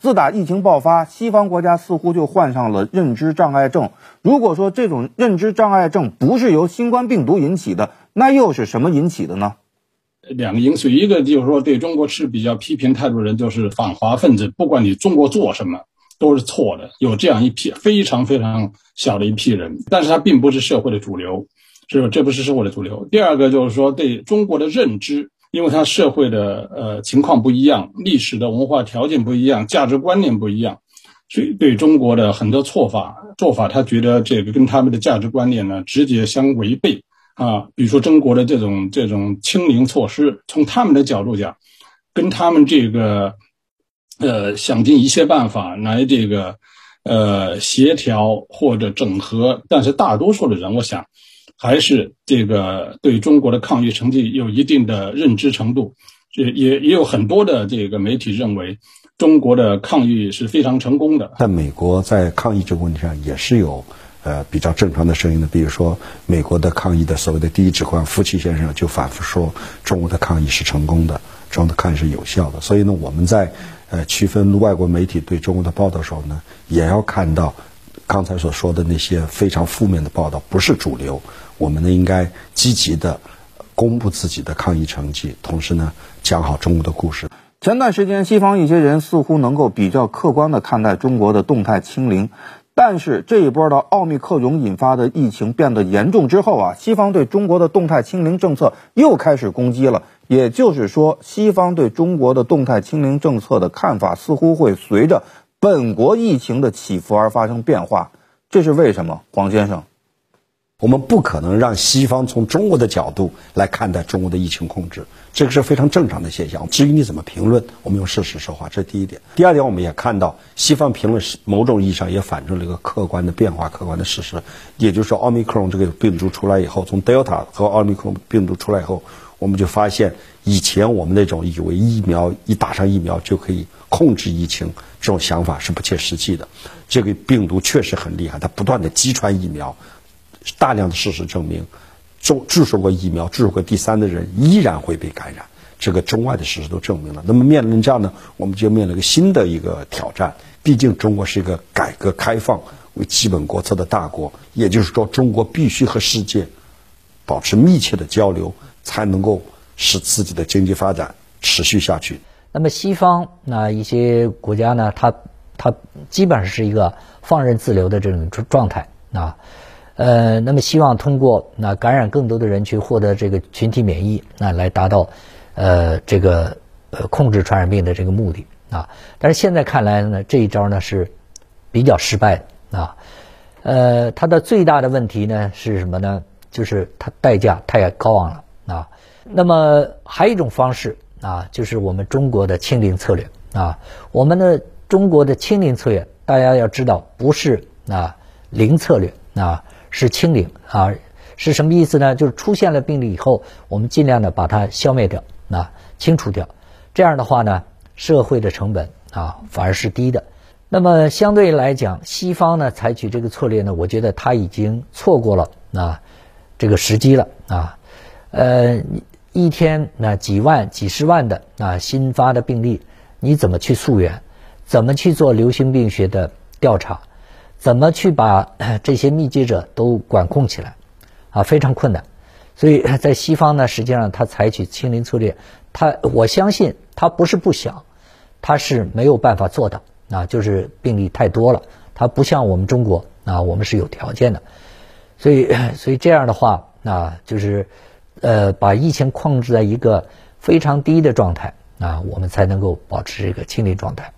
自打疫情爆发，西方国家似乎就患上了认知障碍症。如果说这种认知障碍症不是由新冠病毒引起的，那又是什么引起的呢？两个因素，一个就是说对中国持比较批评态度的人，就是反华分子，不管你中国做什么都是错的，有这样一批非常非常小的一批人，但是他并不是社会的主流，是吧？这不是社会的主流。第二个就是说对中国的认知。因为他社会的呃情况不一样，历史的文化条件不一样，价值观念不一样，所以对中国的很多做法做法，他觉得这个跟他们的价值观念呢直接相违背啊。比如说中国的这种这种清零措施，从他们的角度讲，跟他们这个呃想尽一切办法来这个呃协调或者整合，但是大多数的人，我想。还是这个对中国的抗疫成绩有一定的认知程度，也也也有很多的这个媒体认为中国的抗疫是非常成功的。在美国，在抗疫这个问题上也是有呃比较正常的声音的，比如说美国的抗疫的所谓的第一指挥官福奇先生就反复说中国的抗疫是成功的，中国的抗疫是有效的。所以呢，我们在呃区分外国媒体对中国的报道时候呢，也要看到刚才所说的那些非常负面的报道不是主流。我们呢，应该积极的公布自己的抗疫成绩，同时呢，讲好中国的故事。前段时间，西方一些人似乎能够比较客观的看待中国的动态清零，但是这一波的奥密克戎引发的疫情变得严重之后啊，西方对中国的动态清零政策又开始攻击了。也就是说，西方对中国的动态清零政策的看法似乎会随着本国疫情的起伏而发生变化。这是为什么，黄先生？我们不可能让西方从中国的角度来看待中国的疫情控制，这个是非常正常的现象。至于你怎么评论，我们用事实说话，这是第一点。第二点，我们也看到西方评论是某种意义上也反映了一个客观的变化、客观的事实，也就是说，奥密克戎这个病毒出来以后，从德尔塔和奥密克戎病毒出来以后，我们就发现以前我们那种以为疫苗一打上疫苗就可以控制疫情这种想法是不切实际的。这个病毒确实很厉害，它不断的击穿疫苗。大量的事实证明，注注射过疫苗、注射过第三的人依然会被感染。这个中外的事实都证明了。那么面临这样呢，我们就面临一个新的一个挑战。毕竟中国是一个改革开放为基本国策的大国，也就是说，中国必须和世界保持密切的交流，才能够使自己的经济发展持续下去。那么西方那一些国家呢，它它基本上是一个放任自流的这种状态啊。呃，那么希望通过那感染更多的人去获得这个群体免疫，那来达到，呃，这个呃控制传染病的这个目的啊。但是现在看来呢，这一招呢是比较失败的啊。呃，它的最大的问题呢是什么呢？就是它代价太高昂了啊。那么还有一种方式啊，就是我们中国的清零策略啊。我们的中国的清零策略，大家要知道不是啊零策略啊。是清零啊，是什么意思呢？就是出现了病例以后，我们尽量的把它消灭掉，啊，清除掉。这样的话呢，社会的成本啊反而是低的。那么相对来讲，西方呢采取这个策略呢，我觉得他已经错过了啊这个时机了啊。呃，一天那几万、几十万的啊新发的病例，你怎么去溯源？怎么去做流行病学的调查？怎么去把这些密接者都管控起来啊？非常困难。所以在西方呢，实际上他采取清零策略，他我相信他不是不想，他是没有办法做到啊，就是病例太多了。他不像我们中国啊，我们是有条件的。所以，所以这样的话啊，就是呃，把疫情控制在一个非常低的状态啊，我们才能够保持这个清零状态。